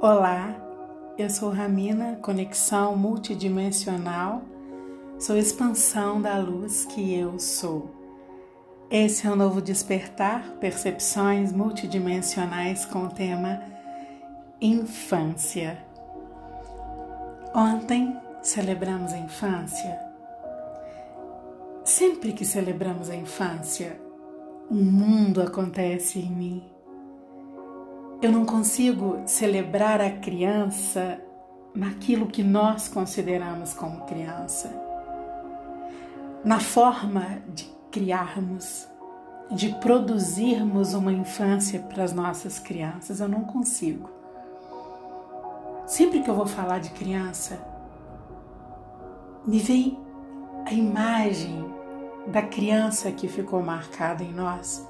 Olá, eu sou Ramina, conexão multidimensional, sou expansão da luz que eu sou. Esse é o novo despertar, percepções multidimensionais com o tema infância. Ontem celebramos a infância. Sempre que celebramos a infância, um mundo acontece em mim eu não consigo celebrar a criança naquilo que nós consideramos como criança, na forma de criarmos, de produzirmos uma infância para as nossas crianças. Eu não consigo. Sempre que eu vou falar de criança, me vem a imagem da criança que ficou marcada em nós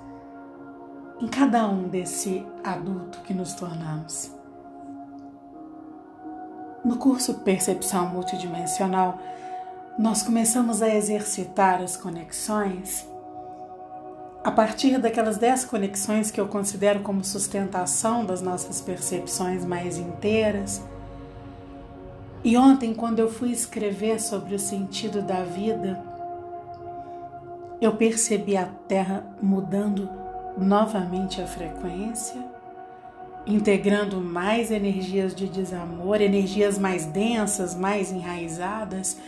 em cada um desse adulto que nos tornamos. No curso Percepção Multidimensional, nós começamos a exercitar as conexões a partir daquelas dez conexões que eu considero como sustentação das nossas percepções mais inteiras. E ontem, quando eu fui escrever sobre o sentido da vida, eu percebi a Terra mudando novamente a frequência, integrando mais energias de desamor, energias mais densas, mais enraizadas,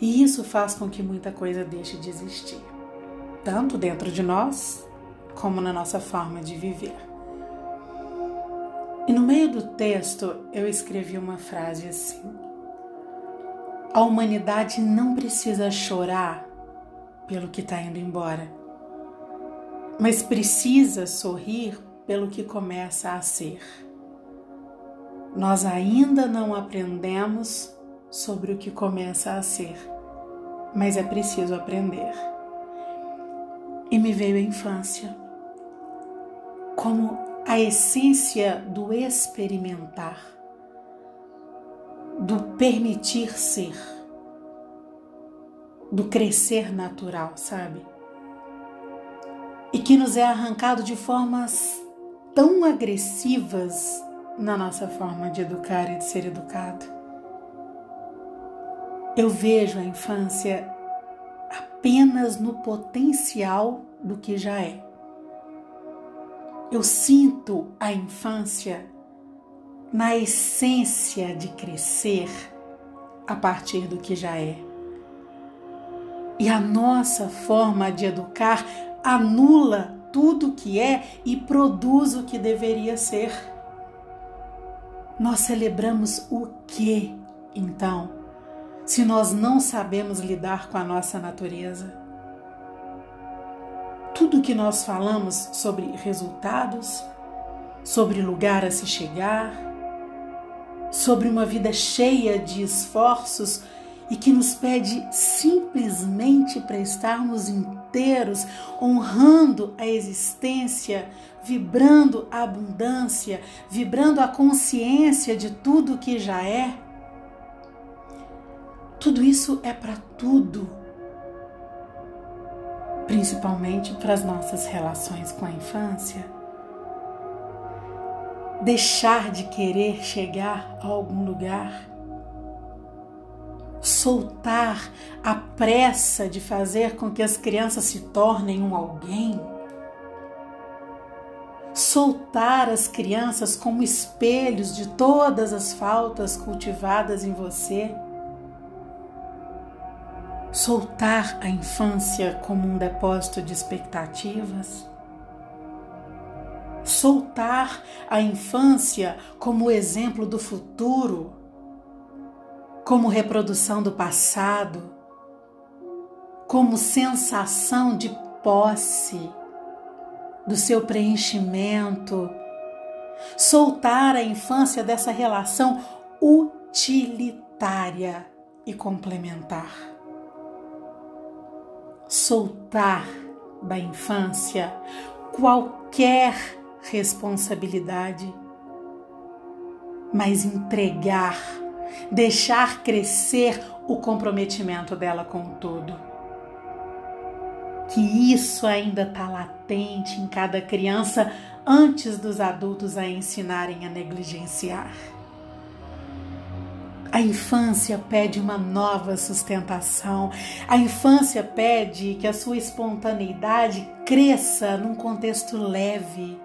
e isso faz com que muita coisa deixe de existir, tanto dentro de nós como na nossa forma de viver. E no meio do texto eu escrevi uma frase assim: A humanidade não precisa chorar pelo que está indo embora mas precisa sorrir pelo que começa a ser. Nós ainda não aprendemos sobre o que começa a ser, mas é preciso aprender. E me veio a infância como a essência do experimentar, do permitir ser, do crescer natural, sabe? E que nos é arrancado de formas tão agressivas na nossa forma de educar e de ser educado. Eu vejo a infância apenas no potencial do que já é. Eu sinto a infância na essência de crescer a partir do que já é. E a nossa forma de educar anula tudo que é e produz o que deveria ser. Nós celebramos o que, então, se nós não sabemos lidar com a nossa natureza? Tudo que nós falamos sobre resultados, sobre lugar a se chegar, sobre uma vida cheia de esforços e que nos pede simplesmente para estarmos inteiros, honrando a existência, vibrando a abundância, vibrando a consciência de tudo que já é. Tudo isso é para tudo, principalmente para as nossas relações com a infância. Deixar de querer chegar a algum lugar soltar a pressa de fazer com que as crianças se tornem um alguém, soltar as crianças como espelhos de todas as faltas cultivadas em você, soltar a infância como um depósito de expectativas? Soltar a infância como exemplo do futuro como reprodução do passado, como sensação de posse, do seu preenchimento, soltar a infância dessa relação utilitária e complementar. Soltar da infância qualquer responsabilidade, mas entregar deixar crescer o comprometimento dela com o todo. Que isso ainda está latente em cada criança antes dos adultos a ensinarem a negligenciar. A infância pede uma nova sustentação. A infância pede que a sua espontaneidade cresça num contexto leve.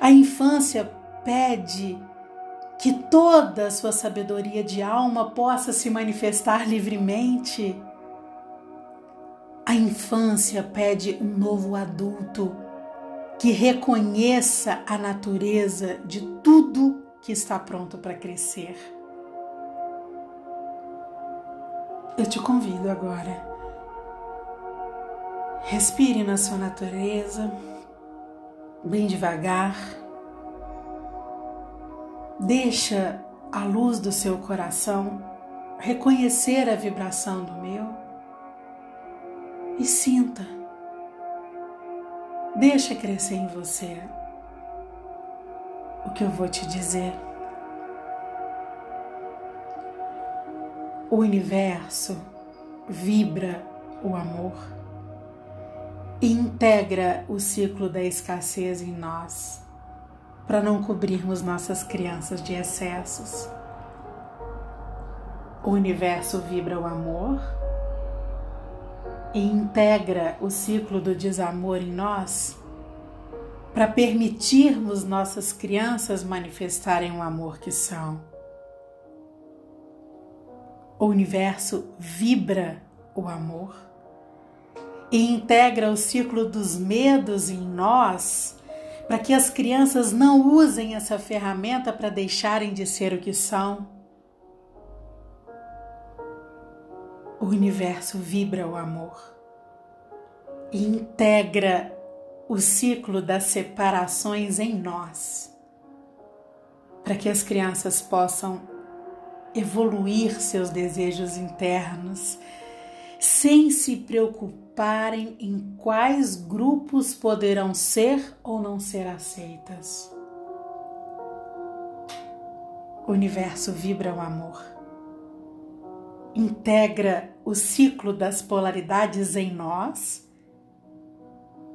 A infância pede que toda a sua sabedoria de alma possa se manifestar livremente. A infância pede um novo adulto que reconheça a natureza de tudo que está pronto para crescer. Eu te convido agora. Respire na sua natureza, bem devagar. Deixa a luz do seu coração reconhecer a vibração do meu e sinta. Deixa crescer em você o que eu vou te dizer. O universo vibra o amor e integra o ciclo da escassez em nós, para não cobrirmos nossas crianças de excessos. O universo vibra o amor e integra o ciclo do desamor em nós para permitirmos nossas crianças manifestarem o amor que são. O universo vibra o amor e integra o ciclo dos medos em nós para que as crianças não usem essa ferramenta para deixarem de ser o que são. O universo vibra o amor e integra o ciclo das separações em nós, para que as crianças possam evoluir seus desejos internos sem se preocuparem em quais grupos poderão ser ou não ser aceitas. O universo vibra o amor. Integra o ciclo das polaridades em nós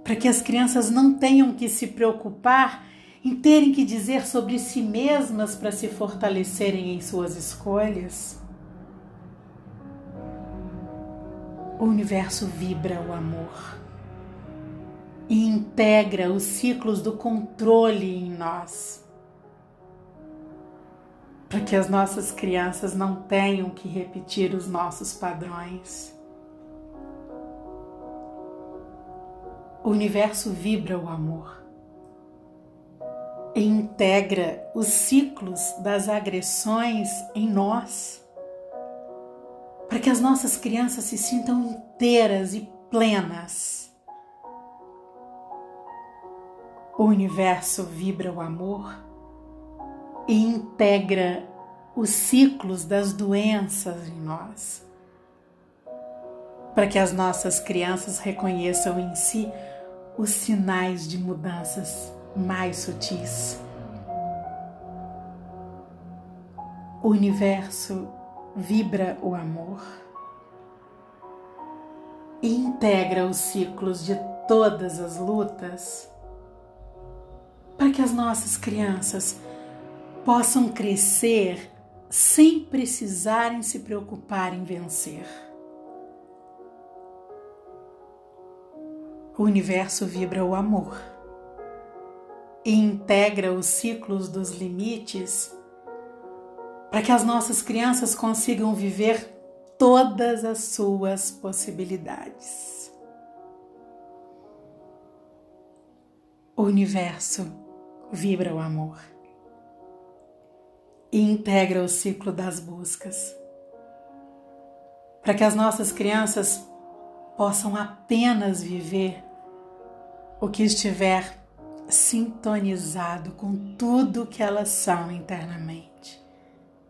para que as crianças não tenham que se preocupar em terem que dizer sobre si mesmas para se fortalecerem em suas escolhas. O universo vibra o amor e integra os ciclos do controle em nós, para que as nossas crianças não tenham que repetir os nossos padrões. O universo vibra o amor e integra os ciclos das agressões em nós, para que as nossas crianças se sintam inteiras e plenas. O universo vibra o amor e integra os ciclos das doenças em nós, para que as nossas crianças reconheçam em si os sinais de mudanças mais sutis. O universo vibra o amor e integra os ciclos de todas as lutas para que as nossas crianças possam crescer sem precisarem se preocupar em vencer. O universo vibra o amor e integra os ciclos dos limites para que as nossas crianças consigam viver todas as suas possibilidades. O universo vibra o amor e integra o ciclo das buscas para que as nossas crianças possam apenas viver o que estiver sintonizado com tudo que elas são internamente,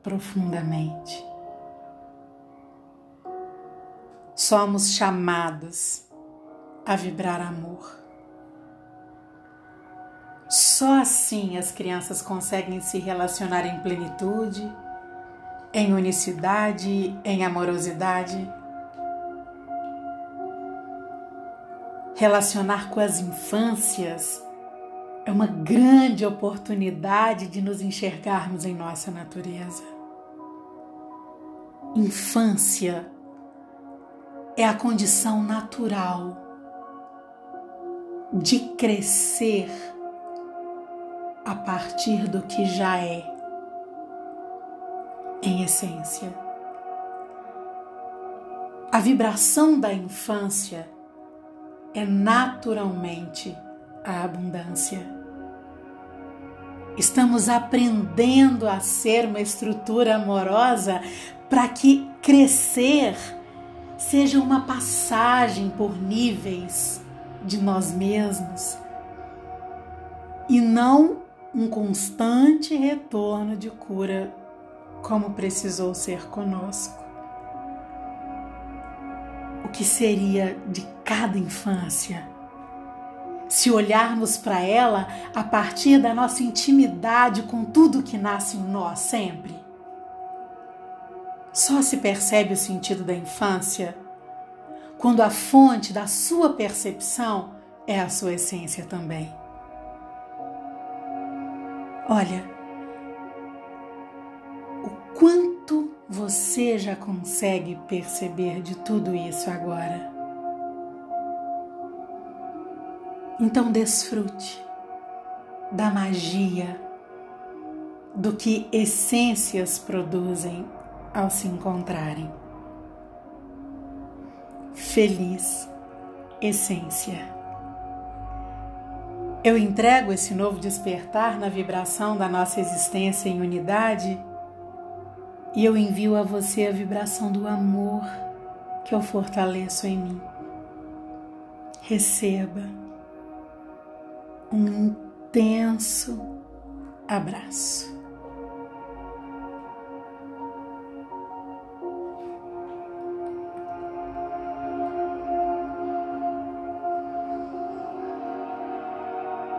profundamente. Somos chamados a vibrar amor. Só assim as crianças conseguem se relacionar em plenitude, em unicidade, em amorosidade relacionar com as infâncias é uma grande oportunidade de nos enxergarmos em nossa natureza. Infância é a condição natural de crescer a partir do que já é, em essência. A vibração da infância é naturalmente a abundância. Estamos aprendendo a ser uma estrutura amorosa para que crescer seja uma passagem por níveis de nós mesmos e não um constante retorno de cura como precisou ser conosco. O que seria de cada infância se olharmos para ela a partir da nossa intimidade com tudo que nasce em nós sempre? Só se percebe o sentido da infância quando a fonte da sua percepção é a sua essência também. Olha, o quanto você já consegue perceber de tudo isso agora. Então desfrute da magia do que essências produzem ao se encontrarem. Feliz essência. Eu entrego esse novo despertar na vibração da nossa existência em unidade e eu envio a você a vibração do amor que eu fortaleço em mim. Receba um intenso abraço.